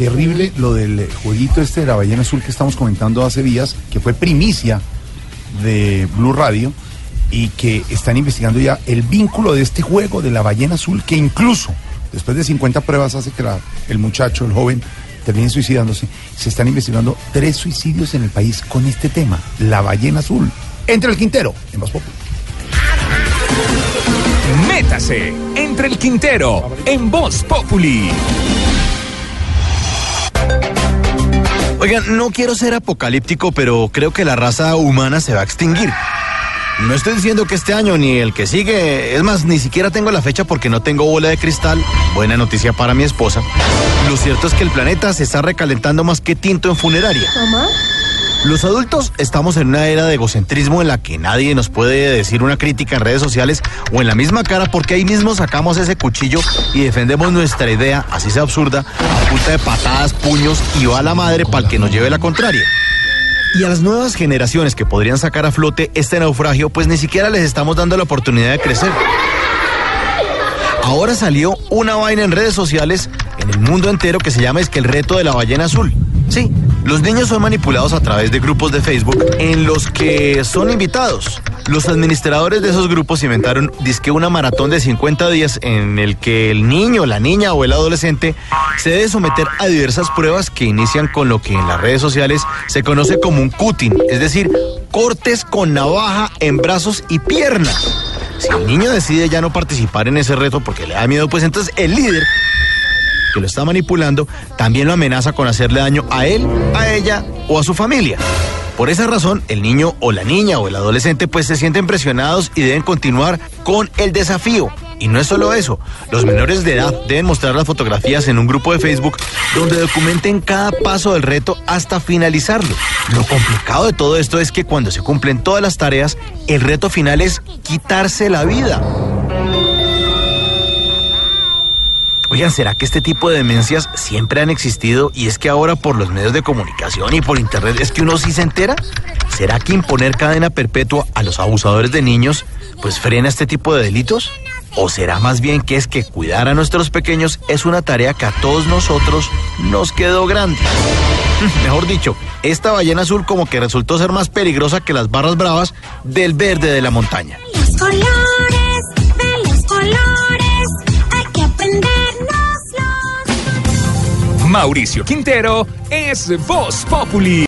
Terrible lo del jueguito este de la ballena azul que estamos comentando hace días, que fue primicia de Blue Radio y que están investigando ya el vínculo de este juego de la ballena azul, que incluso después de 50 pruebas hace que el muchacho, el joven, termine suicidándose. Se están investigando tres suicidios en el país con este tema, la ballena azul. Entre el Quintero, en Voz. Métase entre el Quintero en Voz Populi. Oigan, no quiero ser apocalíptico, pero creo que la raza humana se va a extinguir. No estoy diciendo que este año ni el que sigue, es más, ni siquiera tengo la fecha porque no tengo bola de cristal. Buena noticia para mi esposa. Lo cierto es que el planeta se está recalentando más que tinto en funeraria. Los adultos estamos en una era de egocentrismo en la que nadie nos puede decir una crítica en redes sociales o en la misma cara porque ahí mismo sacamos ese cuchillo y defendemos nuestra idea, así sea absurda, a punta de patadas, puños y va a la madre para el que nos lleve la contraria. Y a las nuevas generaciones que podrían sacar a flote este naufragio, pues ni siquiera les estamos dando la oportunidad de crecer. Ahora salió una vaina en redes sociales en el mundo entero que se llama es que el reto de la ballena azul. Sí, los niños son manipulados a través de grupos de Facebook en los que son invitados. Los administradores de esos grupos inventaron disque una maratón de 50 días en el que el niño, la niña o el adolescente se debe someter a diversas pruebas que inician con lo que en las redes sociales se conoce como un cutting, es decir, cortes con navaja en brazos y piernas. Si el niño decide ya no participar en ese reto porque le da miedo, pues entonces el líder lo está manipulando también lo amenaza con hacerle daño a él, a ella o a su familia. Por esa razón, el niño o la niña o el adolescente pues se sienten presionados y deben continuar con el desafío. Y no es solo eso, los menores de edad deben mostrar las fotografías en un grupo de Facebook donde documenten cada paso del reto hasta finalizarlo. Lo complicado de todo esto es que cuando se cumplen todas las tareas, el reto final es quitarse la vida. Oigan, ¿será que este tipo de demencias siempre han existido y es que ahora por los medios de comunicación y por internet es que uno sí se entera? ¿Será que imponer cadena perpetua a los abusadores de niños pues frena este tipo de delitos? ¿O será más bien que es que cuidar a nuestros pequeños es una tarea que a todos nosotros nos quedó grande? Mejor dicho, esta ballena azul como que resultó ser más peligrosa que las barras bravas del verde de la montaña. Los colores de los colores, Mauricio Quintero es Voz Populi.